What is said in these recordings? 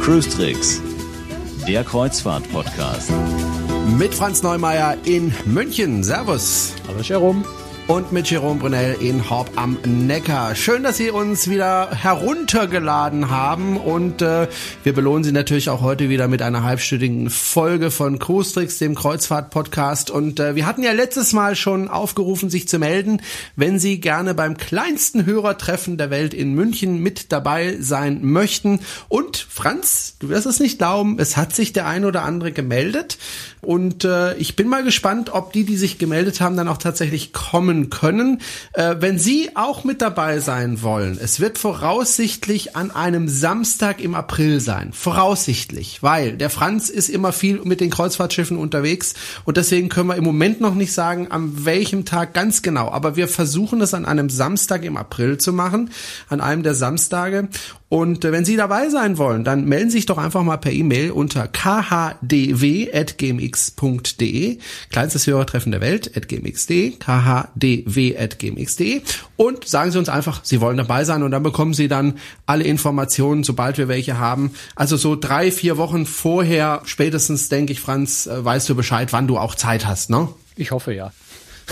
Cruise Tricks, der Kreuzfahrt-Podcast. Mit Franz Neumeier in München. Servus. Hallo Jerome und mit Jerome Brunel in Horb am Neckar. Schön, dass Sie uns wieder heruntergeladen haben und äh, wir belohnen Sie natürlich auch heute wieder mit einer halbstündigen Folge von Cruise Tricks, dem Kreuzfahrt-Podcast. Und äh, wir hatten ja letztes Mal schon aufgerufen, sich zu melden, wenn Sie gerne beim kleinsten Hörertreffen der Welt in München mit dabei sein möchten. Und Franz, du wirst es nicht glauben, es hat sich der ein oder andere gemeldet. Und äh, ich bin mal gespannt, ob die, die sich gemeldet haben, dann auch tatsächlich kommen können. Äh, wenn Sie auch mit dabei sein wollen, es wird voraussichtlich an einem Samstag im April sein. Voraussichtlich, weil der Franz ist immer viel mit den Kreuzfahrtschiffen unterwegs und deswegen können wir im Moment noch nicht sagen, an welchem Tag ganz genau. Aber wir versuchen es an einem Samstag im April zu machen, an einem der Samstage. Und äh, wenn Sie dabei sein wollen, dann melden Sie sich doch einfach mal per E-Mail unter khdw.gmx.de, kleinstes Hörertreffen der Welt, at gmx.de, khdw.gmx.de und sagen Sie uns einfach, Sie wollen dabei sein und dann bekommen Sie dann alle Informationen, sobald wir welche haben. Also so drei, vier Wochen vorher, spätestens, denke ich, Franz, äh, weißt du Bescheid, wann du auch Zeit hast, ne? Ich hoffe, ja.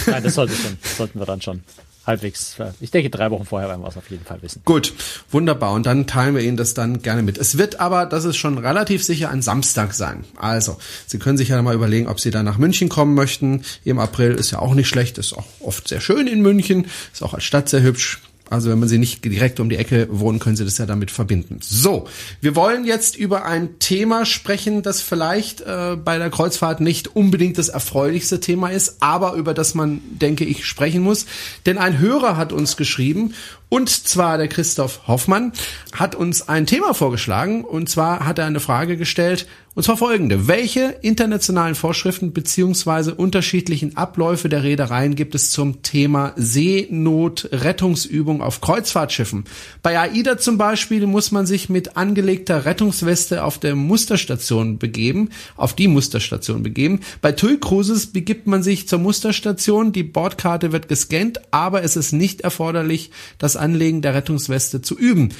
Nein, das sollte schon, sollten wir dann schon halbwegs, äh, ich denke, drei Wochen vorher werden wir es auf jeden Fall wissen. Gut, wunderbar. Und dann teilen wir Ihnen das dann gerne mit. Es wird aber, das ist schon relativ sicher, ein Samstag sein. Also, Sie können sich ja mal überlegen, ob Sie dann nach München kommen möchten. Im April ist ja auch nicht schlecht, ist auch oft sehr schön in München, ist auch als Stadt sehr hübsch. Also wenn man sie nicht direkt um die Ecke wohnen, können sie das ja damit verbinden. So, wir wollen jetzt über ein Thema sprechen, das vielleicht äh, bei der Kreuzfahrt nicht unbedingt das erfreulichste Thema ist, aber über das man, denke ich, sprechen muss. Denn ein Hörer hat uns geschrieben und zwar der Christoph Hoffmann hat uns ein Thema vorgeschlagen und zwar hat er eine Frage gestellt und zwar folgende. Welche internationalen Vorschriften beziehungsweise unterschiedlichen Abläufe der Reedereien gibt es zum Thema Seenotrettungsübung auf Kreuzfahrtschiffen? Bei AIDA zum Beispiel muss man sich mit angelegter Rettungsweste auf der Musterstation begeben, auf die Musterstation begeben. Bei TUI Cruises begibt man sich zur Musterstation, die Bordkarte wird gescannt, aber es ist nicht erforderlich, dass Anlegen der Rettungsweste zu üben.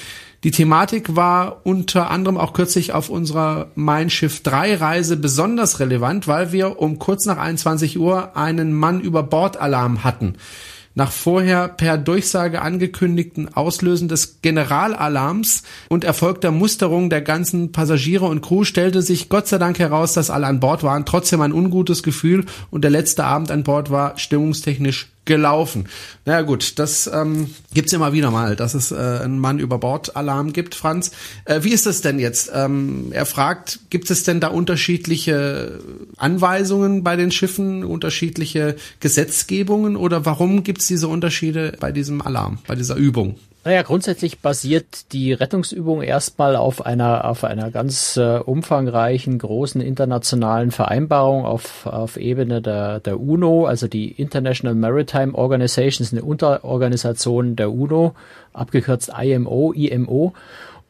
Die Thematik war unter anderem auch kürzlich auf unserer Mein Schiff 3 Reise besonders relevant, weil wir um kurz nach 21 Uhr einen Mann über Bordalarm hatten. Nach vorher per Durchsage angekündigten Auslösen des Generalalarms und erfolgter Musterung der ganzen Passagiere und Crew stellte sich Gott sei Dank heraus, dass alle an Bord waren. Trotzdem ein ungutes Gefühl und der letzte Abend an Bord war stimmungstechnisch gelaufen. Naja gut, das ähm, gibt's immer wieder mal, dass es äh, einen Mann über Bord Alarm gibt, Franz. Äh, wie ist das denn jetzt? Ähm, er fragt, gibt es denn da unterschiedliche Anweisungen bei den Schiffen, unterschiedliche Gesetzgebungen oder warum gibt's diese Unterschiede bei diesem Alarm, bei dieser Übung? Naja, grundsätzlich basiert die Rettungsübung erstmal auf einer, auf einer ganz äh, umfangreichen, großen internationalen Vereinbarung auf, auf Ebene der, der UNO, also die International Maritime Organization, ist eine Unterorganisation der UNO, abgekürzt IMO, IMO.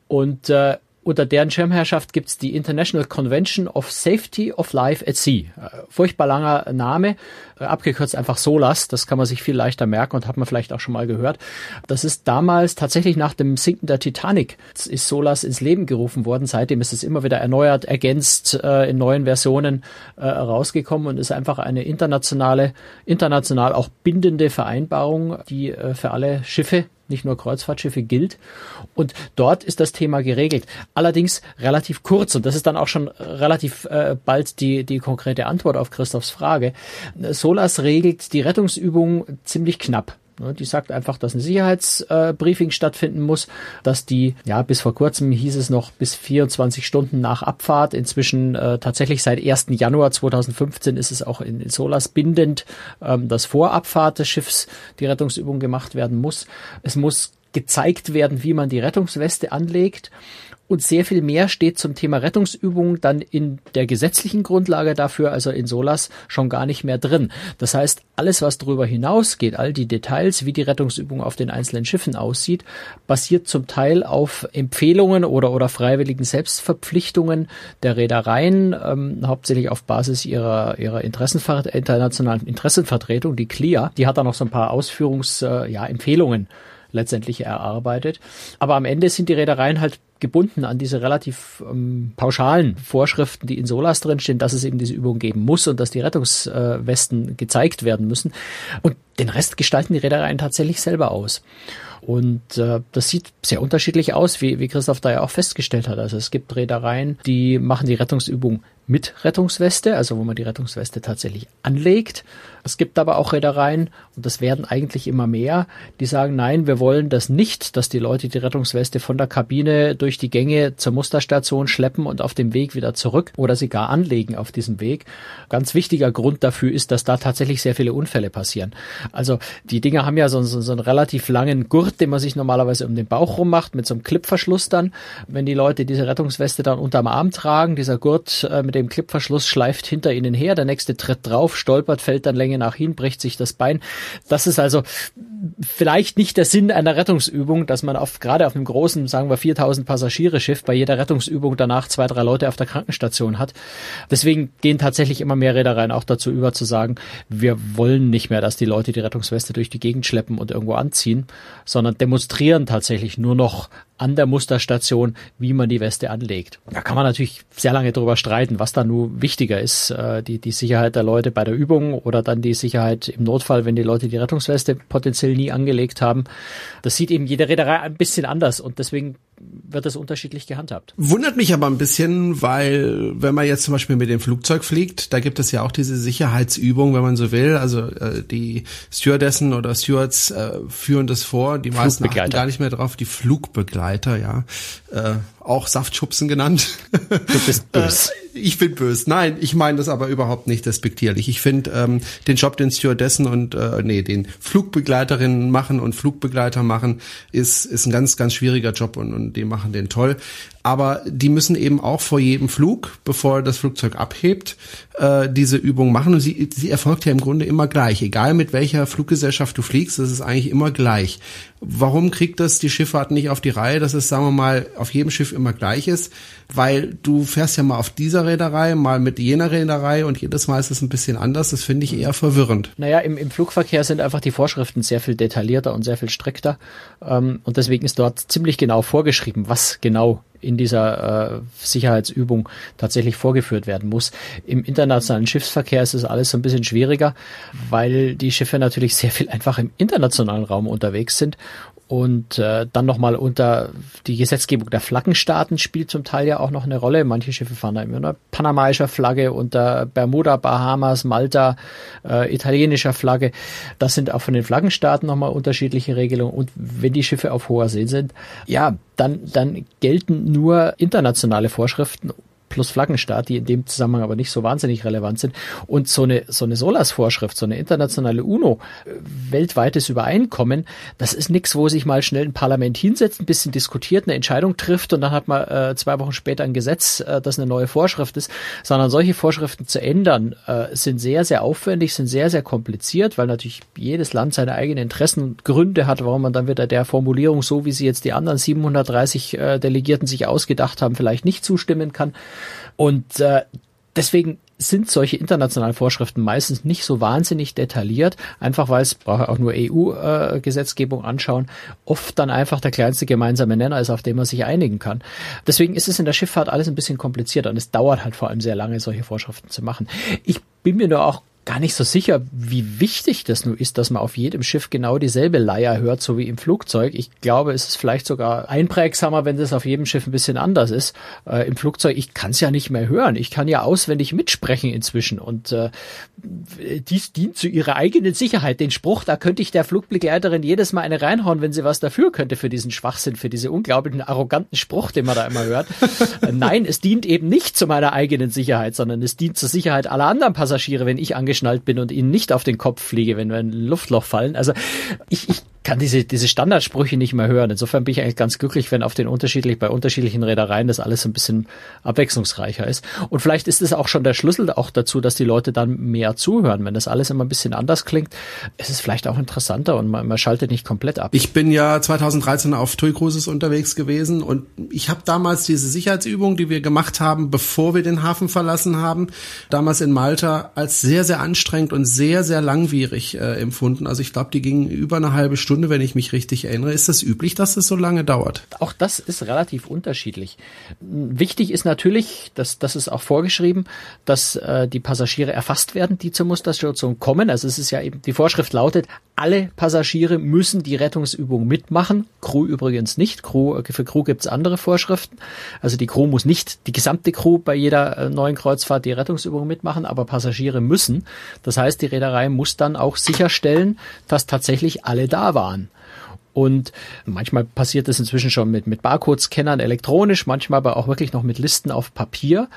Und äh, unter deren Schirmherrschaft gibt's die International Convention of Safety of Life at Sea. Äh, furchtbar langer Name, äh, abgekürzt einfach SOLAS, das kann man sich viel leichter merken und hat man vielleicht auch schon mal gehört. Das ist damals tatsächlich nach dem Sinken der Titanic ist SOLAS ins Leben gerufen worden. Seitdem ist es immer wieder erneuert, ergänzt, äh, in neuen Versionen rausgekommen und ist einfach eine internationale, international auch bindende Vereinbarung, die für alle Schiffe nicht nur Kreuzfahrtschiffe gilt. Und dort ist das Thema geregelt. Allerdings relativ kurz. Und das ist dann auch schon relativ äh, bald die, die konkrete Antwort auf Christophs Frage. Solas regelt die Rettungsübung ziemlich knapp. Ne, die sagt einfach, dass ein Sicherheitsbriefing stattfinden muss, dass die, ja, bis vor kurzem hieß es noch bis 24 Stunden nach Abfahrt. Inzwischen äh, tatsächlich seit 1. Januar 2015 ist es auch in, in Solas bindend, ähm, dass vor Abfahrt des Schiffs die Rettungsübung gemacht werden muss. Es muss gezeigt werden, wie man die Rettungsweste anlegt und sehr viel mehr steht zum Thema Rettungsübungen dann in der gesetzlichen Grundlage dafür, also in SOLAS, schon gar nicht mehr drin. Das heißt, alles, was darüber hinausgeht, all die Details, wie die Rettungsübung auf den einzelnen Schiffen aussieht, basiert zum Teil auf Empfehlungen oder, oder freiwilligen Selbstverpflichtungen der Reedereien, ähm, hauptsächlich auf Basis ihrer, ihrer Interessenver internationalen Interessenvertretung, die CLIA. Die hat da noch so ein paar Ausführungs, äh, ja, letztendlich erarbeitet. Aber am Ende sind die Reedereien halt gebunden an diese relativ ähm, pauschalen Vorschriften, die in SOLAS drinstehen, dass es eben diese Übung geben muss und dass die Rettungswesten äh, gezeigt werden müssen. Und den Rest gestalten die Reedereien tatsächlich selber aus. Und äh, das sieht sehr unterschiedlich aus, wie, wie Christoph da ja auch festgestellt hat. Also es gibt Reedereien, die machen die Rettungsübung mit Rettungsweste, also wo man die Rettungsweste tatsächlich anlegt. Es gibt aber auch Reedereien, und das werden eigentlich immer mehr, die sagen, nein, wir wollen das nicht, dass die Leute die Rettungsweste von der Kabine durch die Gänge zur Musterstation schleppen und auf dem Weg wieder zurück oder sie gar anlegen auf diesem Weg. Ganz wichtiger Grund dafür ist, dass da tatsächlich sehr viele Unfälle passieren. Also die Dinger haben ja so, so, so einen relativ langen Gurt, den man sich normalerweise um den Bauch rum macht, mit so einem Clipverschluss dann. Wenn die Leute diese Rettungsweste dann unterm Arm tragen, dieser Gurt äh, mit dem Clipverschluss schleift hinter ihnen her, der nächste tritt drauf, stolpert, fällt dann länger Länge nach hin, bricht sich das Bein. Das ist also vielleicht nicht der Sinn einer Rettungsübung, dass man auf, gerade auf einem großen, sagen wir 4000 Passagiere Schiff bei jeder Rettungsübung danach zwei, drei Leute auf der Krankenstation hat. Deswegen gehen tatsächlich immer mehr Reedereien auch dazu über zu sagen, wir wollen nicht mehr, dass die Leute die Rettungsweste durch die Gegend schleppen und irgendwo anziehen, sondern demonstrieren tatsächlich nur noch an der Musterstation, wie man die Weste anlegt. Da kann man natürlich sehr lange drüber streiten, was da nun wichtiger ist, äh, die, die Sicherheit der Leute bei der Übung oder dann die Sicherheit im Notfall, wenn die Leute die Rettungsweste potenziell nie angelegt haben. Das sieht eben jede Reederei ein bisschen anders und deswegen wird das unterschiedlich gehandhabt. Wundert mich aber ein bisschen, weil wenn man jetzt zum Beispiel mit dem Flugzeug fliegt, da gibt es ja auch diese Sicherheitsübung, wenn man so will. Also äh, die Stewardessen oder Stewards äh, führen das vor, die meisten achten gar nicht mehr drauf, die Flugbegleiter, ja. Äh, auch Saftschubsen genannt. Du bist böse. Äh, ich bin böse. Nein, ich meine das aber überhaupt nicht respektierlich. Ich finde ähm, den Job, den Stewardessen und äh, nee, den Flugbegleiterinnen machen und Flugbegleiter machen, ist ist ein ganz ganz schwieriger Job und, und die machen den toll aber die müssen eben auch vor jedem Flug, bevor das Flugzeug abhebt, äh, diese Übung machen. Und sie, sie erfolgt ja im Grunde immer gleich. Egal mit welcher Fluggesellschaft du fliegst, das ist eigentlich immer gleich. Warum kriegt das die Schifffahrt nicht auf die Reihe, dass es, sagen wir mal, auf jedem Schiff immer gleich ist? Weil du fährst ja mal auf dieser Reederei, mal mit jener Reederei und jedes Mal ist es ein bisschen anders. Das finde ich eher verwirrend. Naja, im, im Flugverkehr sind einfach die Vorschriften sehr viel detaillierter und sehr viel strikter. Ähm, und deswegen ist dort ziemlich genau vorgeschrieben, was genau in dieser äh, Sicherheitsübung tatsächlich vorgeführt werden muss. Im internationalen Schiffsverkehr ist es alles so ein bisschen schwieriger, weil die Schiffe natürlich sehr viel einfach im internationalen Raum unterwegs sind und äh, dann nochmal unter die Gesetzgebung der Flaggenstaaten spielt zum Teil ja auch noch eine Rolle. Manche Schiffe fahren da immer unter panamaischer Flagge, unter Bermuda, Bahamas, Malta, äh, italienischer Flagge. Das sind auch von den Flaggenstaaten nochmal unterschiedliche Regelungen. Und wenn die Schiffe auf hoher See sind, ja, dann, dann gelten nur internationale Vorschriften plus Flaggenstaat, die in dem Zusammenhang aber nicht so wahnsinnig relevant sind. Und so eine, so eine SOLAS-Vorschrift, so eine internationale UNO, äh, weltweites Übereinkommen, das ist nichts, wo sich mal schnell ein Parlament hinsetzt, ein bisschen diskutiert, eine Entscheidung trifft und dann hat man äh, zwei Wochen später ein Gesetz, äh, das eine neue Vorschrift ist, sondern solche Vorschriften zu ändern, äh, sind sehr, sehr aufwendig, sind sehr, sehr kompliziert, weil natürlich jedes Land seine eigenen Interessen und Gründe hat, warum man dann wieder der Formulierung, so wie sie jetzt die anderen 730 äh, Delegierten sich ausgedacht haben, vielleicht nicht zustimmen kann. Und äh, deswegen sind solche internationalen Vorschriften meistens nicht so wahnsinnig detailliert, einfach weil es, braucht auch nur EU-Gesetzgebung äh, anschauen, oft dann einfach der kleinste gemeinsame Nenner ist, auf den man sich einigen kann. Deswegen ist es in der Schifffahrt alles ein bisschen komplizierter und es dauert halt vor allem sehr lange, solche Vorschriften zu machen. Ich bin mir nur auch gar nicht so sicher, wie wichtig das nun ist, dass man auf jedem Schiff genau dieselbe Leier hört, so wie im Flugzeug. Ich glaube, es ist vielleicht sogar einprägsamer, wenn das auf jedem Schiff ein bisschen anders ist. Äh, Im Flugzeug, ich kann es ja nicht mehr hören. Ich kann ja auswendig mitsprechen inzwischen. Und äh, dies dient zu ihrer eigenen Sicherheit. Den Spruch, da könnte ich der Flugbegleiterin jedes Mal eine reinhauen, wenn sie was dafür könnte für diesen Schwachsinn, für diese unglaublichen, arroganten Spruch, den man da immer hört. Nein, es dient eben nicht zu meiner eigenen Sicherheit, sondern es dient zur Sicherheit aller anderen Passagiere, wenn ich angeschnallt bin und ihnen nicht auf den Kopf fliege, wenn wir in ein Luftloch fallen. Also ich, ich kann diese, diese Standardsprüche nicht mehr hören. Insofern bin ich eigentlich ganz glücklich, wenn auf den unterschiedlich, bei unterschiedlichen Reedereien das alles ein bisschen abwechslungsreicher ist. Und vielleicht ist es auch schon der Schlüssel auch dazu, dass die Leute dann mehr zuhören. Wenn das alles immer ein bisschen anders klingt, ist es vielleicht auch interessanter und man, man schaltet nicht komplett ab. Ich bin ja 2013 auf TUI Cruises unterwegs gewesen und ich habe damals diese Sicherheitsübung, die wir gemacht haben, bevor wir den Hafen verlassen haben, damals in Malta als sehr, sehr anstrengend und sehr, sehr langwierig äh, empfunden. Also ich glaube, die gingen über eine halbe Stunde, wenn ich mich richtig erinnere. Ist das üblich, dass das so lange dauert? Auch das ist relativ unterschiedlich. Wichtig ist natürlich, dass das ist auch vorgeschrieben, dass äh, die Passagiere erfasst werden, die zur Musterstation kommen. Also es ist ja eben, die Vorschrift lautet, alle Passagiere müssen die Rettungsübung mitmachen. Crew übrigens nicht. Crew, für Crew gibt's andere Vorschriften. Also die Crew muss nicht, die gesamte Crew bei jeder äh, neuen Kreuzfahrt die Rettungsübung mitmachen, aber Passagiere müssen. Das heißt, die Reederei muss dann auch sicherstellen, dass tatsächlich alle da waren. Und manchmal passiert das inzwischen schon mit, mit Barcode-Scannern elektronisch, manchmal aber auch wirklich noch mit Listen auf Papier.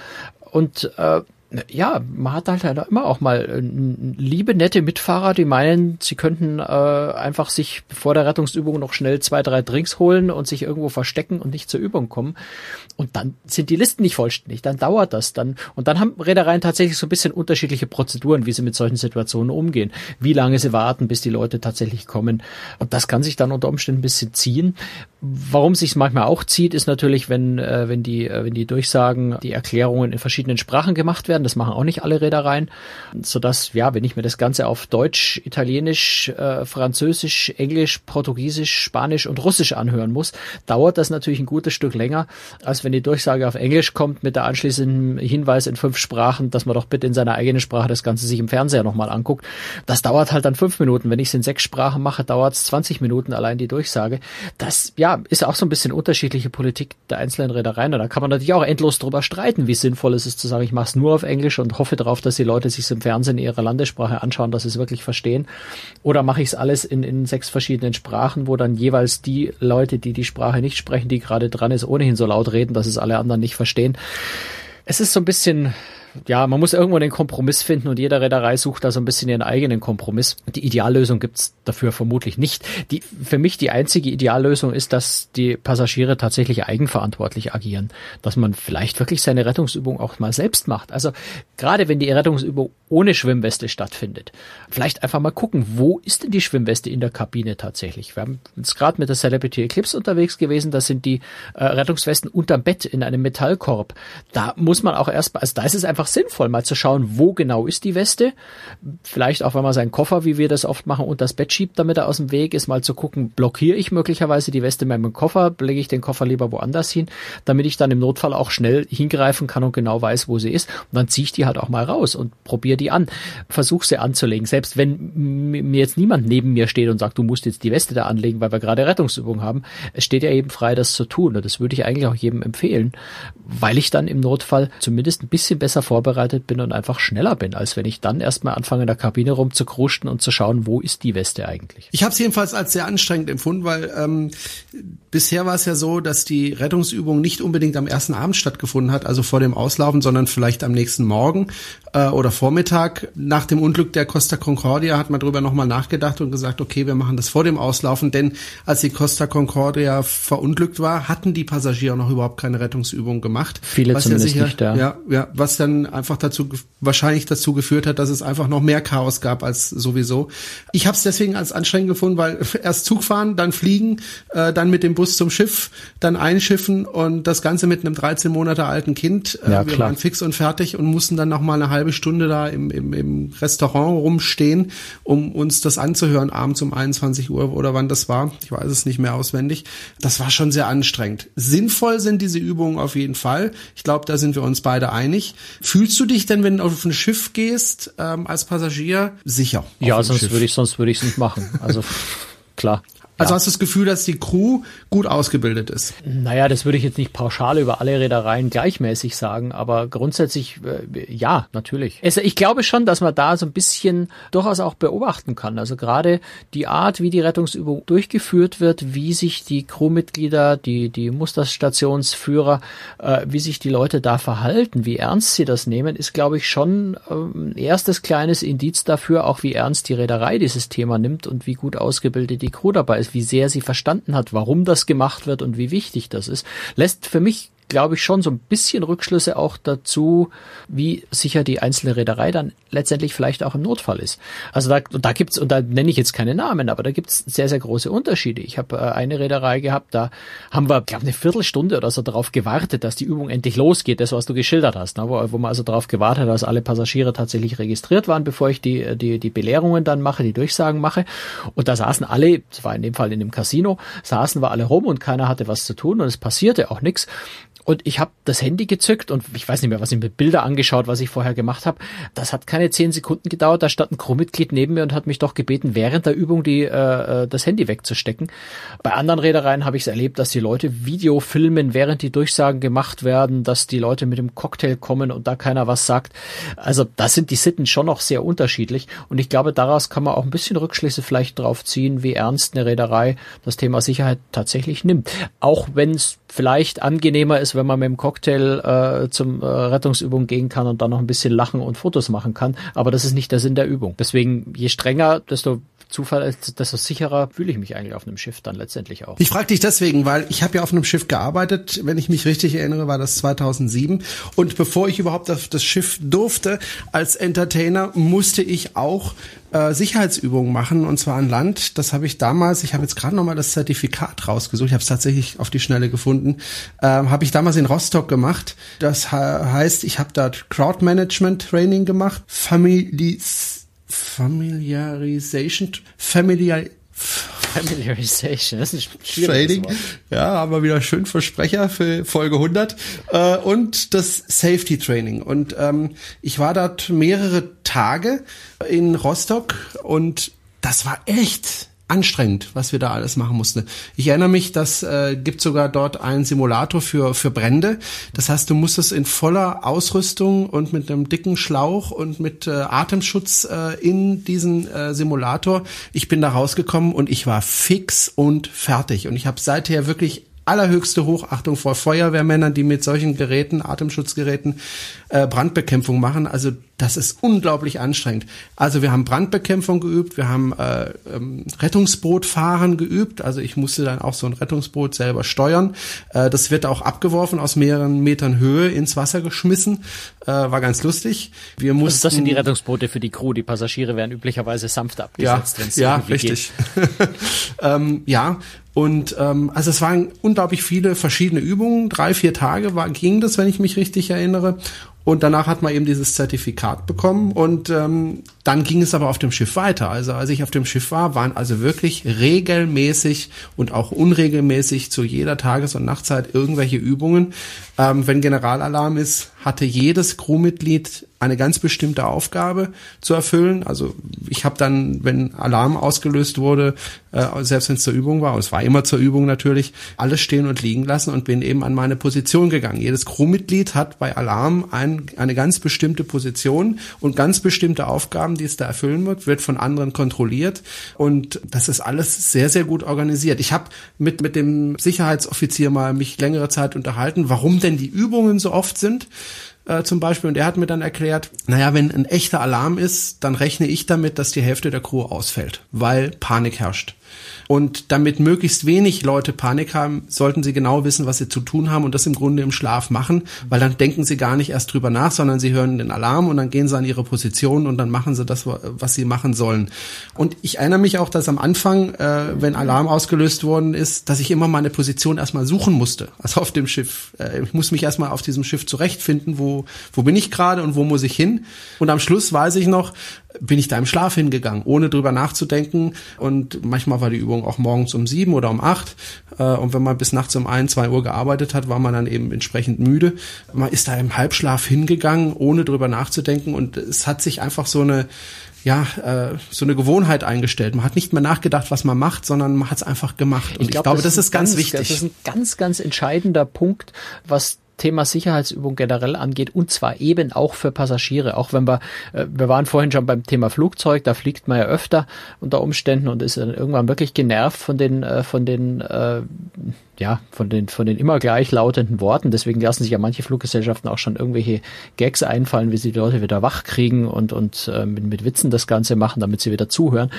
Und äh, ja, man hat halt, immer auch mal äh, liebe, nette Mitfahrer, die meinen, sie könnten äh, einfach sich vor der Rettungsübung noch schnell zwei, drei Drinks holen und sich irgendwo verstecken und nicht zur Übung kommen. Und dann sind die Listen nicht vollständig, dann dauert das dann. Und dann haben Reedereien tatsächlich so ein bisschen unterschiedliche Prozeduren, wie sie mit solchen Situationen umgehen. Wie lange sie warten, bis die Leute tatsächlich kommen. Und das kann sich dann unter Umständen ein bisschen ziehen. Warum sich manchmal auch zieht, ist natürlich, wenn, äh, wenn, die, äh, wenn die Durchsagen, die Erklärungen in verschiedenen Sprachen gemacht werden werden. Das machen auch nicht alle Reedereien, sodass, ja, wenn ich mir das Ganze auf Deutsch, Italienisch, äh, Französisch, Englisch, Portugiesisch, Spanisch und Russisch anhören muss, dauert das natürlich ein gutes Stück länger, als wenn die Durchsage auf Englisch kommt mit der anschließenden Hinweis in fünf Sprachen, dass man doch bitte in seiner eigenen Sprache das Ganze sich im Fernseher nochmal anguckt. Das dauert halt dann fünf Minuten. Wenn ich es in sechs Sprachen mache, dauert es 20 Minuten allein die Durchsage. Das, ja, ist auch so ein bisschen unterschiedliche Politik der einzelnen Reedereien. Und da kann man natürlich auch endlos drüber streiten, wie sinnvoll es ist zu sagen, ich mache es nur auf Englisch und hoffe darauf, dass die Leute sich im Fernsehen in ihrer Landessprache anschauen, dass sie es wirklich verstehen. Oder mache ich es alles in, in sechs verschiedenen Sprachen, wo dann jeweils die Leute, die die Sprache nicht sprechen, die gerade dran ist, ohnehin so laut reden, dass es alle anderen nicht verstehen. Es ist so ein bisschen ja, man muss irgendwo den Kompromiss finden und jeder Reederei sucht da so ein bisschen ihren eigenen Kompromiss. Die Ideallösung gibt's dafür vermutlich nicht. Die, für mich die einzige Ideallösung ist, dass die Passagiere tatsächlich eigenverantwortlich agieren. Dass man vielleicht wirklich seine Rettungsübung auch mal selbst macht. Also gerade wenn die Rettungsübung ohne Schwimmweste stattfindet, vielleicht einfach mal gucken, wo ist denn die Schwimmweste in der Kabine tatsächlich? Wir haben jetzt gerade mit der Celebrity Eclipse unterwegs gewesen, da sind die äh, Rettungswesten unterm Bett in einem Metallkorb. Da muss man auch erst, also da ist es einfach sinnvoll, mal zu schauen, wo genau ist die Weste. Vielleicht auch, wenn man seinen Koffer, wie wir das oft machen, unter das Bett schiebt, damit er aus dem Weg ist, mal zu gucken, blockiere ich möglicherweise die Weste in meinem Koffer, lege ich den Koffer lieber woanders hin, damit ich dann im Notfall auch schnell hingreifen kann und genau weiß, wo sie ist. Und dann ziehe ich die halt auch mal raus und probiere die an. Versuch sie anzulegen. Selbst wenn mir jetzt niemand neben mir steht und sagt, du musst jetzt die Weste da anlegen, weil wir gerade Rettungsübung haben, es steht ja eben frei, das zu tun. Und das würde ich eigentlich auch jedem empfehlen, weil ich dann im Notfall zumindest ein bisschen besser vorbereitet bin und einfach schneller bin, als wenn ich dann erstmal anfange, in der Kabine rumzukruschen und zu schauen, wo ist die Weste eigentlich. Ich habe es jedenfalls als sehr anstrengend empfunden, weil ähm, bisher war es ja so, dass die Rettungsübung nicht unbedingt am ersten Abend stattgefunden hat, also vor dem Auslaufen, sondern vielleicht am nächsten Morgen äh, oder Vormittag. Nach dem Unglück der Costa Concordia hat man darüber nochmal nachgedacht und gesagt, okay, wir machen das vor dem Auslaufen, denn als die Costa Concordia verunglückt war, hatten die Passagiere noch überhaupt keine Rettungsübung gemacht. Viele was zumindest ja sicher, nicht, ja. ja. Ja, was dann einfach dazu wahrscheinlich dazu geführt hat, dass es einfach noch mehr Chaos gab als sowieso. Ich habe es deswegen als anstrengend gefunden, weil erst Zug fahren, dann fliegen, äh, dann mit dem Bus zum Schiff, dann einschiffen und das Ganze mit einem 13 Monate alten Kind. Äh, ja, wir waren fix und fertig und mussten dann noch mal eine halbe Stunde da im, im, im Restaurant rumstehen, um uns das anzuhören, abends um 21 Uhr oder wann das war. Ich weiß es nicht mehr auswendig. Das war schon sehr anstrengend. Sinnvoll sind diese Übungen auf jeden Fall. Ich glaube, da sind wir uns beide einig. Fühlst du dich denn, wenn du auf ein Schiff gehst, ähm, als Passagier sicher? Ja, sonst würde ich, sonst würde ich es nicht machen. Also klar. Also hast du das Gefühl, dass die Crew gut ausgebildet ist? Naja, das würde ich jetzt nicht pauschal über alle Reedereien gleichmäßig sagen, aber grundsätzlich äh, ja, natürlich. Also ich glaube schon, dass man da so ein bisschen durchaus auch beobachten kann. Also gerade die Art, wie die Rettungsübung durchgeführt wird, wie sich die Crewmitglieder, die, die Musterstationsführer, äh, wie sich die Leute da verhalten, wie ernst sie das nehmen, ist, glaube ich, schon äh, ein erstes kleines Indiz dafür, auch wie ernst die Reederei dieses Thema nimmt und wie gut ausgebildet die Crew dabei ist, wie sehr sie verstanden hat, warum das gemacht wird und wie wichtig das ist, lässt für mich glaube ich, schon so ein bisschen Rückschlüsse auch dazu, wie sicher die einzelne Reederei dann letztendlich vielleicht auch im Notfall ist. Also da, da gibt's, und da nenne ich jetzt keine Namen, aber da gibt's sehr, sehr große Unterschiede. Ich habe äh, eine Reederei gehabt, da haben wir, glaube eine Viertelstunde oder so darauf gewartet, dass die Übung endlich losgeht, das, was du geschildert hast, ne? wo, wo man also darauf gewartet hat, dass alle Passagiere tatsächlich registriert waren, bevor ich die, die, die Belehrungen dann mache, die Durchsagen mache. Und da saßen alle, das war in dem Fall in dem Casino, saßen wir alle rum und keiner hatte was zu tun und es passierte auch nichts. Und ich habe das Handy gezückt und ich weiß nicht mehr, was ich mit Bilder angeschaut, was ich vorher gemacht habe. Das hat keine zehn Sekunden gedauert. Da stand ein Crewmitglied neben mir und hat mich doch gebeten, während der Übung die, äh, äh das Handy wegzustecken. Bei anderen Reedereien habe ich es erlebt, dass die Leute Video filmen, während die Durchsagen gemacht werden, dass die Leute mit dem Cocktail kommen und da keiner was sagt. Also da sind die Sitten schon noch sehr unterschiedlich. Und ich glaube, daraus kann man auch ein bisschen Rückschlüsse vielleicht drauf ziehen, wie ernst eine Reederei das Thema Sicherheit tatsächlich nimmt. Auch wenn es vielleicht angenehmer ist, wenn man mit dem Cocktail äh, zum äh, Rettungsübung gehen kann und dann noch ein bisschen lachen und Fotos machen kann. Aber das ist nicht der Sinn der Übung. Deswegen, je strenger, desto Zufall, desto sicherer fühle ich mich eigentlich auf einem Schiff dann letztendlich auch. Ich frage dich deswegen, weil ich habe ja auf einem Schiff gearbeitet, wenn ich mich richtig erinnere, war das 2007 und bevor ich überhaupt auf das Schiff durfte als Entertainer, musste ich auch äh, Sicherheitsübungen machen und zwar an Land. Das habe ich damals, ich habe jetzt gerade noch mal das Zertifikat rausgesucht, ich habe es tatsächlich auf die Schnelle gefunden, äh, habe ich damals in Rostock gemacht. Das heißt, ich habe da Crowd Management Training gemacht, Families Familiarization, Familiar, Familiarization, das ist ein Trading. Wort. Ja, haben wir wieder schön Versprecher für Folge 100. Äh, und das Safety Training. Und ähm, ich war dort mehrere Tage in Rostock und das war echt anstrengend, was wir da alles machen mussten. Ich erinnere mich, das äh, gibt sogar dort einen Simulator für für Brände. Das heißt, du musstest in voller Ausrüstung und mit einem dicken Schlauch und mit äh, Atemschutz äh, in diesen äh, Simulator. Ich bin da rausgekommen und ich war fix und fertig. Und ich habe seither wirklich allerhöchste Hochachtung vor Feuerwehrmännern, die mit solchen Geräten, Atemschutzgeräten, äh, Brandbekämpfung machen. Also das ist unglaublich anstrengend. Also wir haben Brandbekämpfung geübt, wir haben äh, ähm, Rettungsbootfahren geübt. Also ich musste dann auch so ein Rettungsboot selber steuern. Äh, das wird auch abgeworfen aus mehreren Metern Höhe ins Wasser geschmissen. Äh, war ganz lustig. Wir mussten, also das sind die Rettungsboote für die Crew. Die Passagiere werden üblicherweise sanft abgesetzt, ja, wenn es ja richtig. ähm, ja, und ähm, also es waren unglaublich viele verschiedene Übungen. Drei, vier Tage war, ging das, wenn ich mich richtig erinnere. Und danach hat man eben dieses Zertifikat bekommen und ähm, dann ging es aber auf dem Schiff weiter. Also als ich auf dem Schiff war, waren also wirklich regelmäßig und auch unregelmäßig zu jeder Tages- und Nachtzeit irgendwelche Übungen. Ähm, wenn Generalalarm ist, hatte jedes Crewmitglied eine ganz bestimmte Aufgabe zu erfüllen. Also ich habe dann, wenn Alarm ausgelöst wurde, äh, selbst wenn es zur Übung war, und es war immer zur Übung natürlich, alles stehen und liegen lassen und bin eben an meine Position gegangen. Jedes Crewmitglied hat bei Alarm ein, eine ganz bestimmte Position und ganz bestimmte Aufgaben, die es da erfüllen wird, wird von anderen kontrolliert und das ist alles sehr, sehr gut organisiert. Ich habe mit, mit dem Sicherheitsoffizier mal mich längere Zeit unterhalten, warum denn die Übungen so oft sind äh, zum Beispiel. Und er hat mir dann erklärt, naja, wenn ein echter Alarm ist, dann rechne ich damit, dass die Hälfte der Crew ausfällt, weil Panik herrscht. Und damit möglichst wenig Leute Panik haben, sollten sie genau wissen, was sie zu tun haben und das im Grunde im Schlaf machen, weil dann denken sie gar nicht erst drüber nach, sondern sie hören den Alarm und dann gehen sie an ihre Position und dann machen sie das, was sie machen sollen. Und ich erinnere mich auch, dass am Anfang, äh, wenn Alarm ausgelöst worden ist, dass ich immer meine Position erstmal suchen musste, also auf dem Schiff. Äh, ich muss mich erstmal auf diesem Schiff zurechtfinden, wo, wo bin ich gerade und wo muss ich hin. Und am Schluss weiß ich noch, bin ich da im Schlaf hingegangen, ohne drüber nachzudenken. Und manchmal war die Übung auch morgens um sieben oder um acht. Äh, und wenn man bis nachts um ein, zwei Uhr gearbeitet hat, war man dann eben entsprechend müde. Man ist da im Halbschlaf hingegangen, ohne drüber nachzudenken. Und es hat sich einfach so eine, ja, äh, so eine Gewohnheit eingestellt. Man hat nicht mehr nachgedacht, was man macht, sondern man hat es einfach gemacht. Und ich, glaub, ich glaube, das, das ist ganz, ganz wichtig. Das ist ein ganz, ganz entscheidender Punkt, was Thema Sicherheitsübung generell angeht und zwar eben auch für Passagiere. Auch wenn wir, äh, wir waren vorhin schon beim Thema Flugzeug, da fliegt man ja öfter unter Umständen und ist dann irgendwann wirklich genervt von den, äh, von den äh, ja, von den, von den immer gleich lautenden Worten. Deswegen lassen sich ja manche Fluggesellschaften auch schon irgendwelche Gags einfallen, wie sie die Leute wieder wach kriegen und, und äh, mit, mit Witzen das Ganze machen, damit sie wieder zuhören.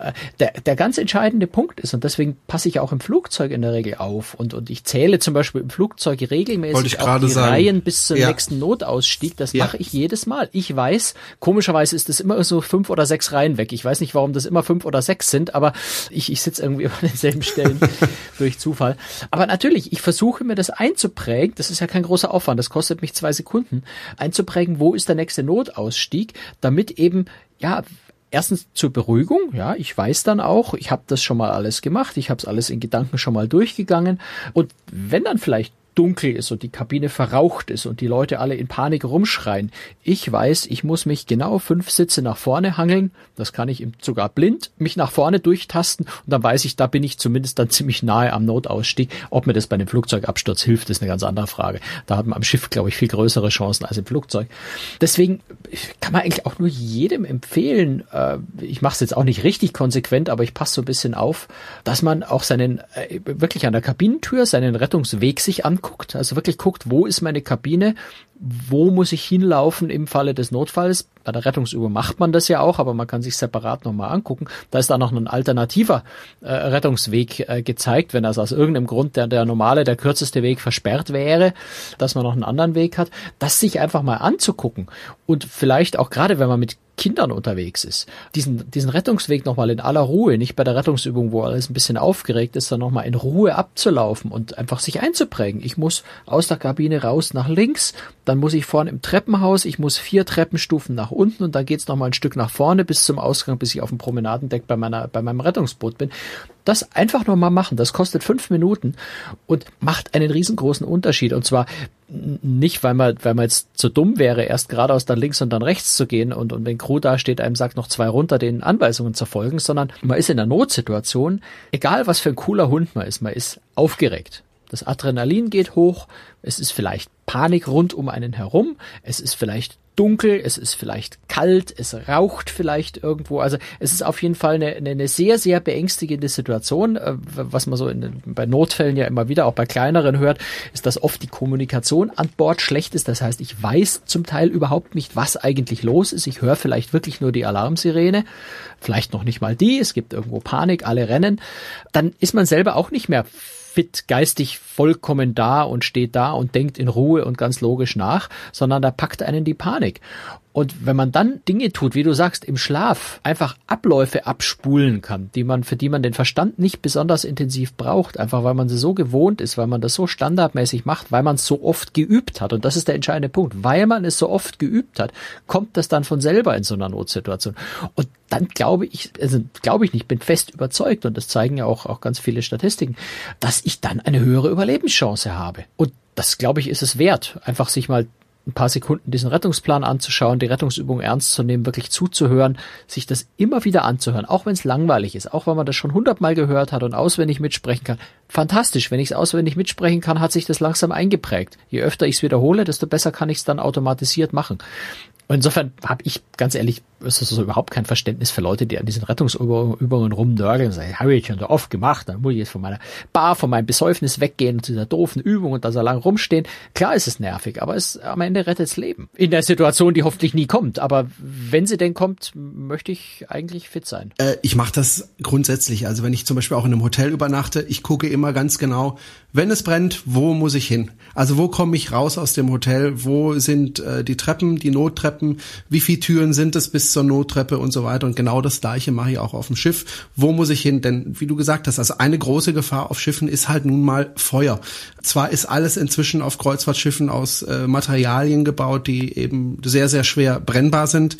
Äh, der, der ganz entscheidende Punkt ist, und deswegen passe ich auch im Flugzeug in der Regel auf und, und ich zähle zum Beispiel im Flugzeug regelmäßig auch die sagen. Reihen bis zum ja. nächsten Notausstieg. Das ja. mache ich jedes Mal. Ich weiß, komischerweise ist das immer so fünf oder sechs Reihen weg. Ich weiß nicht, warum das immer fünf oder sechs sind, aber ich, ich sitze irgendwie an denselben Stellen durch Zufall. Aber natürlich, ich versuche mir das einzuprägen, das ist ja kein großer Aufwand, das kostet mich zwei Sekunden, einzuprägen, wo ist der nächste Notausstieg, damit eben, ja, erstens zur Beruhigung, ja, ich weiß dann auch, ich habe das schon mal alles gemacht, ich habe es alles in Gedanken schon mal durchgegangen. Und wenn dann vielleicht dunkel ist und die Kabine verraucht ist und die Leute alle in Panik rumschreien. Ich weiß, ich muss mich genau fünf Sitze nach vorne hangeln. Das kann ich sogar blind mich nach vorne durchtasten und dann weiß ich, da bin ich zumindest dann ziemlich nahe am Notausstieg. Ob mir das bei einem Flugzeugabsturz hilft, ist eine ganz andere Frage. Da hat man am Schiff, glaube ich, viel größere Chancen als im Flugzeug. Deswegen kann man eigentlich auch nur jedem empfehlen, äh, ich mache es jetzt auch nicht richtig konsequent, aber ich passe so ein bisschen auf, dass man auch seinen, äh, wirklich an der Kabinentür seinen Rettungsweg sich anguckt guckt, also wirklich guckt, wo ist meine Kabine, wo muss ich hinlaufen im Falle des Notfalls. Bei der Rettungsübung macht man das ja auch, aber man kann sich separat nochmal angucken. Da ist da noch ein alternativer äh, Rettungsweg äh, gezeigt, wenn das aus irgendeinem Grund der, der normale, der kürzeste Weg versperrt wäre, dass man noch einen anderen Weg hat, das sich einfach mal anzugucken und vielleicht auch gerade, wenn man mit Kindern unterwegs ist, diesen, diesen Rettungsweg nochmal in aller Ruhe, nicht bei der Rettungsübung, wo alles ein bisschen aufgeregt ist, sondern nochmal in Ruhe abzulaufen und einfach sich einzuprägen. Ich muss aus der Kabine raus nach links, dann muss ich vorne im Treppenhaus, ich muss vier Treppenstufen nach unten und dann geht's nochmal ein Stück nach vorne bis zum Ausgang, bis ich auf dem Promenadendeck bei meiner, bei meinem Rettungsboot bin. Das einfach nur mal machen. Das kostet fünf Minuten und macht einen riesengroßen Unterschied. Und zwar nicht, weil man, weil man jetzt zu dumm wäre, erst geradeaus dann links und dann rechts zu gehen und, und wenn Crew da steht, einem sagt noch zwei runter, den Anweisungen zu folgen, sondern man ist in einer Notsituation, egal was für ein cooler Hund man ist, man ist aufgeregt. Das Adrenalin geht hoch, es ist vielleicht Panik rund um einen herum, es ist vielleicht dunkel, es ist vielleicht kalt, es raucht vielleicht irgendwo. Also es ist auf jeden Fall eine, eine sehr, sehr beängstigende Situation. Äh, was man so in, bei Notfällen ja immer wieder auch bei kleineren hört, ist, dass oft die Kommunikation an Bord schlecht ist. Das heißt, ich weiß zum Teil überhaupt nicht, was eigentlich los ist. Ich höre vielleicht wirklich nur die Alarmsirene, vielleicht noch nicht mal die. Es gibt irgendwo Panik, alle rennen. Dann ist man selber auch nicht mehr fit, geistig vollkommen da und steht da und denkt in Ruhe und ganz logisch nach, sondern da packt einen die Panik. Und wenn man dann Dinge tut, wie du sagst, im Schlaf einfach Abläufe abspulen kann, die man, für die man den Verstand nicht besonders intensiv braucht, einfach weil man sie so gewohnt ist, weil man das so standardmäßig macht, weil man es so oft geübt hat. Und das ist der entscheidende Punkt. Weil man es so oft geübt hat, kommt das dann von selber in so einer Notsituation. Und dann glaube ich, also glaube ich nicht, bin fest überzeugt, und das zeigen ja auch, auch ganz viele Statistiken, dass ich dann eine höhere Überlebenschance habe. Und das, glaube ich, ist es wert, einfach sich mal ein paar Sekunden diesen Rettungsplan anzuschauen, die Rettungsübung ernst zu nehmen, wirklich zuzuhören, sich das immer wieder anzuhören, auch wenn es langweilig ist, auch wenn man das schon hundertmal gehört hat und auswendig mitsprechen kann. Fantastisch, wenn ich es auswendig mitsprechen kann, hat sich das langsam eingeprägt. Je öfter ich es wiederhole, desto besser kann ich es dann automatisiert machen. Und insofern habe ich ganz ehrlich ist das so überhaupt kein Verständnis für Leute, die an diesen Rettungsübungen rumnörgeln und sagen, habe ich schon so oft gemacht, dann muss ich jetzt von meiner Bar, von meinem Besäufnis weggehen zu dieser doofen Übung und da so lange rumstehen. Klar ist es nervig, aber es am Ende rettet das Leben. In der Situation, die hoffentlich nie kommt. Aber wenn sie denn kommt, möchte ich eigentlich fit sein. Äh, ich mache das grundsätzlich. Also wenn ich zum Beispiel auch in einem Hotel übernachte, ich gucke immer ganz genau, wenn es brennt, wo muss ich hin? Also wo komme ich raus aus dem Hotel? Wo sind äh, die Treppen, die Nottreppen? Wie viele Türen sind es bis zur Nottreppe und so weiter? Und genau das Gleiche mache ich auch auf dem Schiff. Wo muss ich hin? Denn wie du gesagt hast, also eine große Gefahr auf Schiffen ist halt nun mal Feuer. Zwar ist alles inzwischen auf Kreuzfahrtschiffen aus äh, Materialien gebaut, die eben sehr, sehr schwer brennbar sind,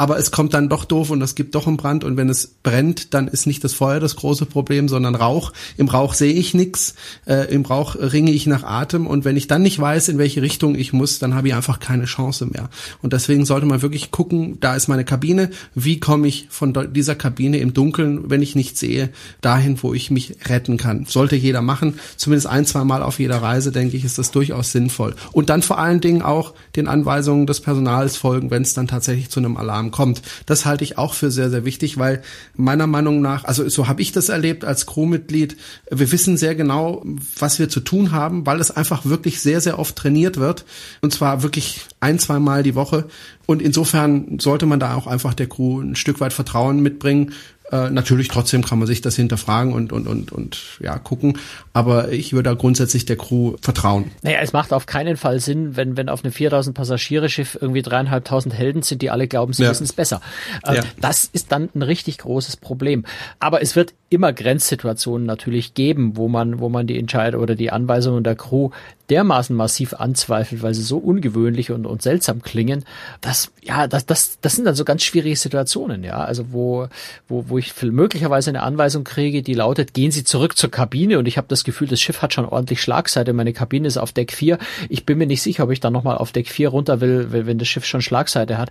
aber es kommt dann doch doof und es gibt doch einen Brand und wenn es brennt, dann ist nicht das Feuer das große Problem, sondern Rauch. Im Rauch sehe ich nichts, äh, im Rauch ringe ich nach Atem und wenn ich dann nicht weiß, in welche Richtung ich muss, dann habe ich einfach keine Chance mehr. Und deswegen sollte man wirklich gucken, da ist meine Kabine, wie komme ich von dieser Kabine im Dunkeln, wenn ich nicht sehe, dahin, wo ich mich retten kann. Sollte jeder machen, zumindest ein, zwei Mal auf jeder Reise, denke ich, ist das durchaus sinnvoll. Und dann vor allen Dingen auch den Anweisungen des Personals folgen, wenn es dann tatsächlich zu einem Alarm kommt. Das halte ich auch für sehr, sehr wichtig, weil meiner Meinung nach, also so habe ich das erlebt als Crewmitglied, wir wissen sehr genau, was wir zu tun haben, weil es einfach wirklich sehr, sehr oft trainiert wird. Und zwar wirklich ein, zwei Mal die Woche. Und insofern sollte man da auch einfach der Crew ein Stück weit Vertrauen mitbringen äh, natürlich trotzdem kann man sich das hinterfragen und, und, und, und ja, gucken. Aber ich würde da grundsätzlich der Crew vertrauen. Naja, es macht auf keinen Fall Sinn, wenn, wenn auf einem 4000 Passagiere Schiff irgendwie dreieinhalbtausend Helden sind, die alle glauben, sie ja. wissen es besser. Äh, ja. Das ist dann ein richtig großes Problem. Aber es wird immer Grenzsituationen natürlich geben, wo man, wo man die Entscheidung oder die Anweisungen der Crew dermaßen massiv anzweifelt, weil sie so ungewöhnlich und, und seltsam klingen, dass, ja, das, das, das sind dann so ganz schwierige Situationen, ja. Also wo, wo, wo ich möglicherweise eine Anweisung kriege, die lautet, gehen Sie zurück zur Kabine und ich habe das Gefühl, das Schiff hat schon ordentlich Schlagseite, meine Kabine ist auf Deck 4. Ich bin mir nicht sicher, ob ich dann nochmal auf Deck 4 runter will, wenn das Schiff schon Schlagseite hat.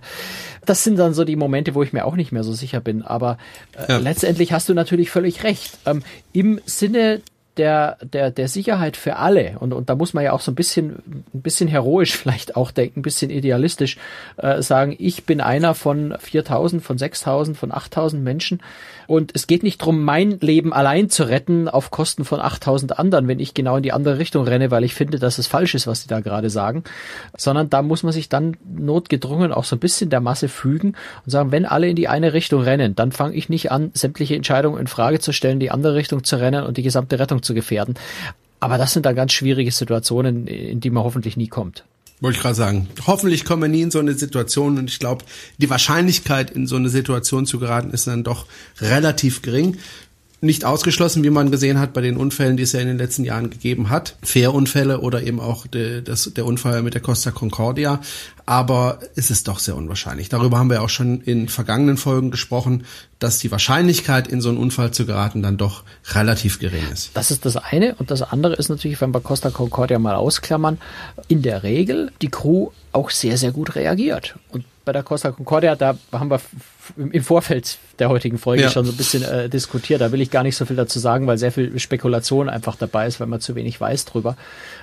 Das sind dann so die Momente, wo ich mir auch nicht mehr so sicher bin. Aber äh, ja. letztendlich hast du natürlich völlig recht. Ähm, Im Sinne der, der, der Sicherheit für alle, und, und da muss man ja auch so ein bisschen, ein bisschen heroisch vielleicht auch denken, ein bisschen idealistisch äh, sagen, ich bin einer von 4000, von 6000, von 8000 Menschen und es geht nicht darum, mein Leben allein zu retten auf Kosten von 8000 anderen, wenn ich genau in die andere Richtung renne, weil ich finde, dass es falsch ist, was die da gerade sagen, sondern da muss man sich dann notgedrungen auch so ein bisschen der Masse fügen und sagen, wenn alle in die eine Richtung rennen, dann fange ich nicht an, sämtliche Entscheidungen in Frage zu stellen, die andere Richtung zu rennen und die gesamte Rettung zu gefährden. Aber das sind dann ganz schwierige Situationen, in die man hoffentlich nie kommt. Wollte ich gerade sagen. Hoffentlich kommen wir nie in so eine Situation und ich glaube, die Wahrscheinlichkeit, in so eine Situation zu geraten, ist dann doch relativ gering nicht ausgeschlossen, wie man gesehen hat bei den Unfällen, die es ja in den letzten Jahren gegeben hat. Fährunfälle oder eben auch de, das, der Unfall mit der Costa Concordia. Aber es ist doch sehr unwahrscheinlich. Darüber haben wir auch schon in vergangenen Folgen gesprochen, dass die Wahrscheinlichkeit, in so einen Unfall zu geraten, dann doch relativ gering ist. Das ist das eine. Und das andere ist natürlich, wenn wir Costa Concordia mal ausklammern, in der Regel die Crew auch sehr, sehr gut reagiert. Und bei der Costa Concordia, da haben wir im Vorfeld der heutigen Folge ja. schon so ein bisschen äh, diskutiert. Da will ich gar nicht so viel dazu sagen, weil sehr viel Spekulation einfach dabei ist, weil man zu wenig weiß drüber.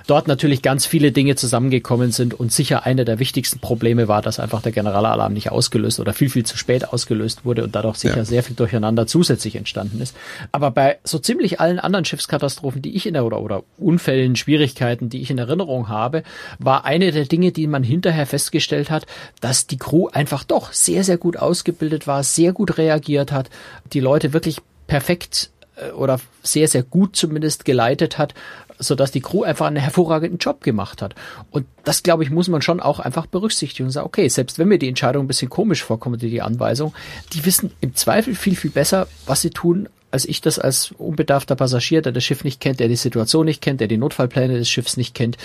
Dort natürlich ganz viele Dinge zusammengekommen sind und sicher eine der wichtigsten Probleme war, dass einfach der Generalalarm nicht ausgelöst oder viel, viel zu spät ausgelöst wurde und dadurch sicher ja. sehr viel Durcheinander zusätzlich entstanden ist. Aber bei so ziemlich allen anderen Schiffskatastrophen, die ich in der oder, oder Unfällen, Schwierigkeiten, die ich in Erinnerung habe, war eine der Dinge, die man hinterher festgestellt hat, dass die Crew einfach doch sehr, sehr gut ausgebildet war, sehr gut reagiert reagiert hat, die Leute wirklich perfekt äh, oder sehr, sehr gut zumindest geleitet hat, so dass die Crew einfach einen hervorragenden Job gemacht hat. Und das, glaube ich, muss man schon auch einfach berücksichtigen und sagen, okay, selbst wenn mir die Entscheidung ein bisschen komisch vorkommt, die Anweisung, die wissen im Zweifel viel, viel besser, was sie tun, als ich das als unbedarfter Passagier, der das Schiff nicht kennt, der die Situation nicht kennt, der die Notfallpläne des Schiffs nicht kennt,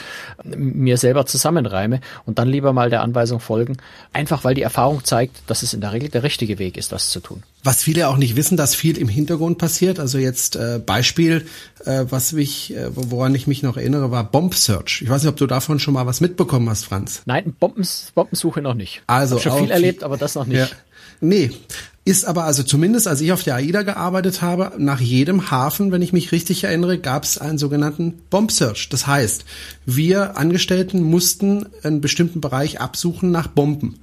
mir selber zusammenreime und dann lieber mal der Anweisung folgen, einfach weil die Erfahrung zeigt, dass es in der Regel der richtige Weg ist, das zu tun. Was viele auch nicht wissen, dass viel im Hintergrund passiert. Also jetzt äh, Beispiel, äh, was mich, äh, woran ich mich noch erinnere, war Bomb Search. Ich weiß nicht, ob du davon schon mal was mitbekommen hast, Franz. Nein, Bombens, Bombensuche noch nicht. Also Hab schon viel erlebt, aber das noch nicht. Ja. Nee, ist aber also zumindest, als ich auf der AIDA gearbeitet habe, nach jedem Hafen, wenn ich mich richtig erinnere, gab es einen sogenannten Bomb Search. Das heißt, wir Angestellten mussten einen bestimmten Bereich absuchen nach Bomben.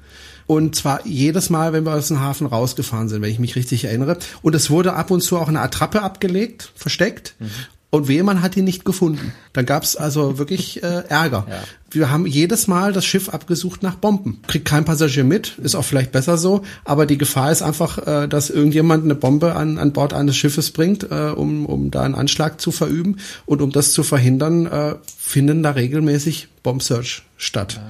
Und zwar jedes Mal, wenn wir aus dem Hafen rausgefahren sind, wenn ich mich richtig erinnere. Und es wurde ab und zu auch eine Attrappe abgelegt, versteckt. Mhm. Und Wehmann hat ihn nicht gefunden. Dann gab es also wirklich äh, Ärger. Ja. Wir haben jedes Mal das Schiff abgesucht nach Bomben. Kriegt kein Passagier mit, ist auch vielleicht besser so, aber die Gefahr ist einfach, äh, dass irgendjemand eine Bombe an, an Bord eines Schiffes bringt, äh, um, um da einen Anschlag zu verüben. Und um das zu verhindern, äh, finden da regelmäßig Bomb Search statt.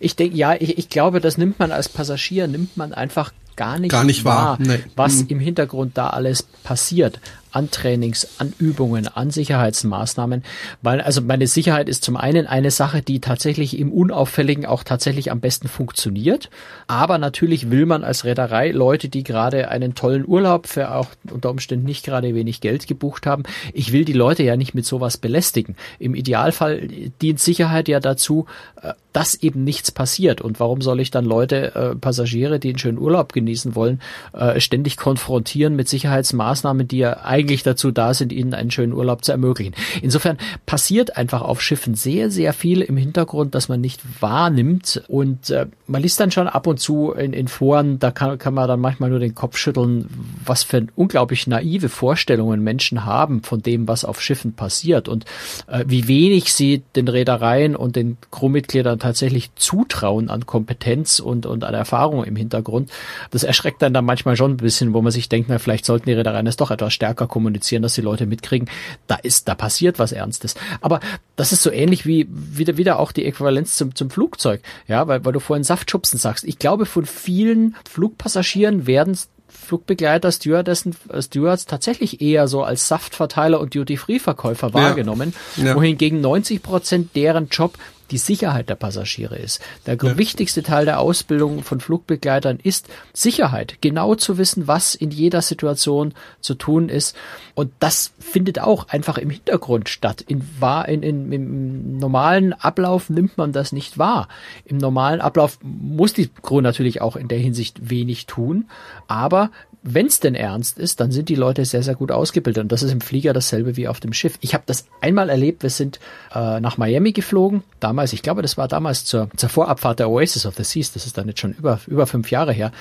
Ich denke, ja, ich, ich glaube, das nimmt man als Passagier, nimmt man einfach gar nicht, gar nicht wahr, wahr nee. was mhm. im Hintergrund da alles passiert an Trainings, an Übungen, an Sicherheitsmaßnahmen, weil also meine Sicherheit ist zum einen eine Sache, die tatsächlich im Unauffälligen auch tatsächlich am besten funktioniert, aber natürlich will man als Reederei Leute, die gerade einen tollen Urlaub für auch unter Umständen nicht gerade wenig Geld gebucht haben, ich will die Leute ja nicht mit sowas belästigen. Im Idealfall dient Sicherheit ja dazu, äh, dass eben nichts passiert. Und warum soll ich dann Leute, äh, Passagiere, die einen schönen Urlaub genießen wollen, äh, ständig konfrontieren mit Sicherheitsmaßnahmen, die ja eigentlich dazu da sind, ihnen einen schönen Urlaub zu ermöglichen. Insofern passiert einfach auf Schiffen sehr, sehr viel im Hintergrund, dass man nicht wahrnimmt. Und äh, man liest dann schon ab und zu in, in Foren, da kann, kann man dann manchmal nur den Kopf schütteln, was für unglaublich naive Vorstellungen Menschen haben von dem, was auf Schiffen passiert und äh, wie wenig sie den Reedereien und den Crewmitgliedern tatsächlich zutrauen an Kompetenz und, und an Erfahrung im Hintergrund. Das erschreckt dann da manchmal schon ein bisschen, wo man sich denkt, na, vielleicht sollten die Reedereien das doch etwas stärker kommunizieren, dass die Leute mitkriegen, da ist, da passiert was Ernstes. Aber das ist so ähnlich wie wieder, wieder auch die Äquivalenz zum, zum Flugzeug. Ja, weil, weil du vorhin Saftschubsen sagst. Ich glaube, von vielen Flugpassagieren werden Flugbegleiter, Stewardessen, äh, Stewards tatsächlich eher so als Saftverteiler und Duty-Free-Verkäufer wahrgenommen, ja. wohingegen 90 Prozent deren Job die Sicherheit der Passagiere ist. Der ja. wichtigste Teil der Ausbildung von Flugbegleitern ist Sicherheit, genau zu wissen, was in jeder Situation zu tun ist. Und das findet auch einfach im Hintergrund statt. In, in, in, Im normalen Ablauf nimmt man das nicht wahr. Im normalen Ablauf muss die Crew natürlich auch in der Hinsicht wenig tun, aber wenn es denn ernst ist, dann sind die Leute sehr, sehr gut ausgebildet. Und das ist im Flieger dasselbe wie auf dem Schiff. Ich habe das einmal erlebt, wir sind äh, nach Miami geflogen. Damals, ich glaube, das war damals zur, zur Vorabfahrt der Oasis of the Seas. Das ist dann jetzt schon über, über fünf Jahre her.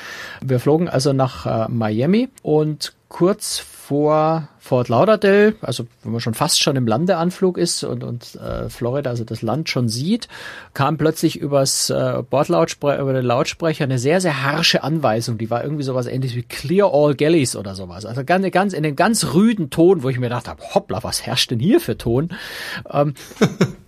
Wir flogen also nach äh, Miami und kurz vor Fort Lauderdale, also wenn man schon fast schon im Landeanflug ist und, und äh, Florida, also das Land schon sieht, kam plötzlich übers äh, Bordlautsprecher, über den Lautsprecher eine sehr, sehr harsche Anweisung. Die war irgendwie sowas ähnliches wie Clear All Galleys oder sowas. Also ganz, ganz in einem ganz rüden Ton, wo ich mir gedacht habe, hoppla, was herrscht denn hier für Ton? Ähm,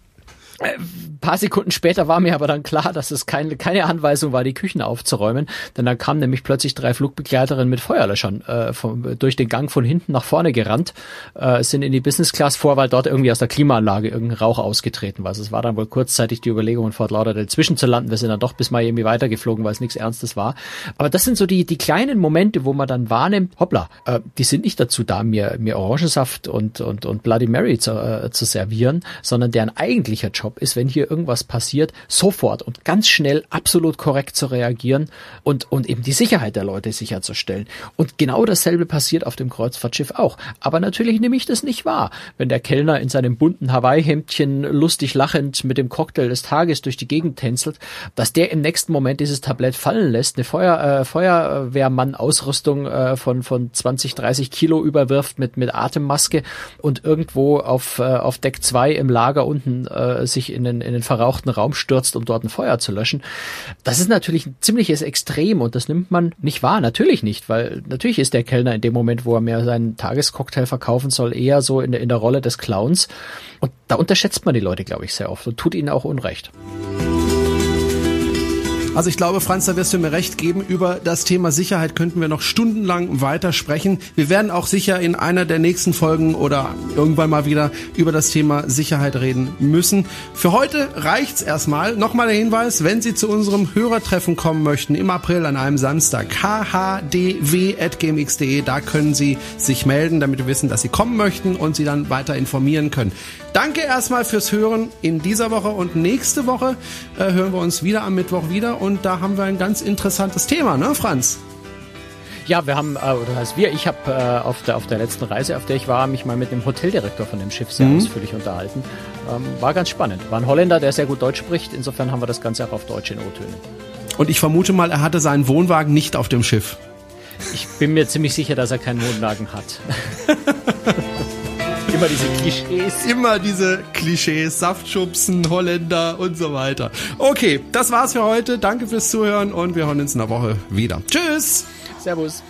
Ein äh, paar Sekunden später war mir aber dann klar, dass es keine, keine Anweisung war, die Küchen aufzuräumen, denn dann kamen nämlich plötzlich drei Flugbegleiterinnen mit Feuerlöschern äh, vom, durch den Gang von hinten nach vorne gerannt, äh, sind in die Business Class vor, weil dort irgendwie aus der Klimaanlage irgendein Rauch ausgetreten war. Also es war dann wohl kurzzeitig die Überlegung, in Fort Lauderdale zwischenzulanden. Wir sind dann doch bis Miami weitergeflogen, weil es nichts Ernstes war. Aber das sind so die, die kleinen Momente, wo man dann wahrnimmt, hoppla, äh, die sind nicht dazu da, mir, mir Orangensaft und, und, und Bloody Mary zu, äh, zu servieren, sondern deren eigentlicher Job Job ist, wenn hier irgendwas passiert, sofort und ganz schnell absolut korrekt zu reagieren und, und eben die Sicherheit der Leute sicherzustellen. Und genau dasselbe passiert auf dem Kreuzfahrtschiff auch. Aber natürlich nehme ich das nicht wahr, wenn der Kellner in seinem bunten Hawaii-Hemdchen lustig lachend mit dem Cocktail des Tages durch die Gegend tänzelt, dass der im nächsten Moment dieses Tablett fallen lässt, eine Feuer, äh, Feuerwehrmann-Ausrüstung äh, von, von 20, 30 Kilo überwirft mit, mit Atemmaske und irgendwo auf, äh, auf Deck 2 im Lager unten äh, sich sich in den, in den verrauchten Raum stürzt, um dort ein Feuer zu löschen. Das ist natürlich ein ziemliches Extrem und das nimmt man nicht wahr. Natürlich nicht, weil natürlich ist der Kellner in dem Moment, wo er mir seinen Tagescocktail verkaufen soll, eher so in der, in der Rolle des Clowns. Und da unterschätzt man die Leute, glaube ich, sehr oft und tut ihnen auch Unrecht. Also ich glaube, Franz, da wirst du mir recht geben. Über das Thema Sicherheit könnten wir noch stundenlang weiter sprechen. Wir werden auch sicher in einer der nächsten Folgen oder irgendwann mal wieder über das Thema Sicherheit reden müssen. Für heute reicht's erstmal. Nochmal der Hinweis, wenn Sie zu unserem Hörertreffen kommen möchten im April an einem Samstag, khdw.gmx.de, da können Sie sich melden, damit wir wissen, dass Sie kommen möchten und Sie dann weiter informieren können. Danke erstmal fürs Hören in dieser Woche und nächste Woche äh, hören wir uns wieder am Mittwoch wieder und da haben wir ein ganz interessantes Thema, ne, Franz? Ja, wir haben, äh, oder heißt wir, ich habe äh, auf, der, auf der letzten Reise, auf der ich war, mich mal mit dem Hoteldirektor von dem Schiff sehr mhm. ausführlich unterhalten. Ähm, war ganz spannend. War ein Holländer, der sehr gut Deutsch spricht. Insofern haben wir das Ganze auch auf Deutsch in O-Tönen. Und ich vermute mal, er hatte seinen Wohnwagen nicht auf dem Schiff. Ich bin mir ziemlich sicher, dass er keinen Wohnwagen hat. Immer diese Klischees. Immer diese Klischees, Saftschubsen, Holländer und so weiter. Okay, das war's für heute. Danke fürs Zuhören und wir hören uns in einer Woche wieder. Tschüss. Servus.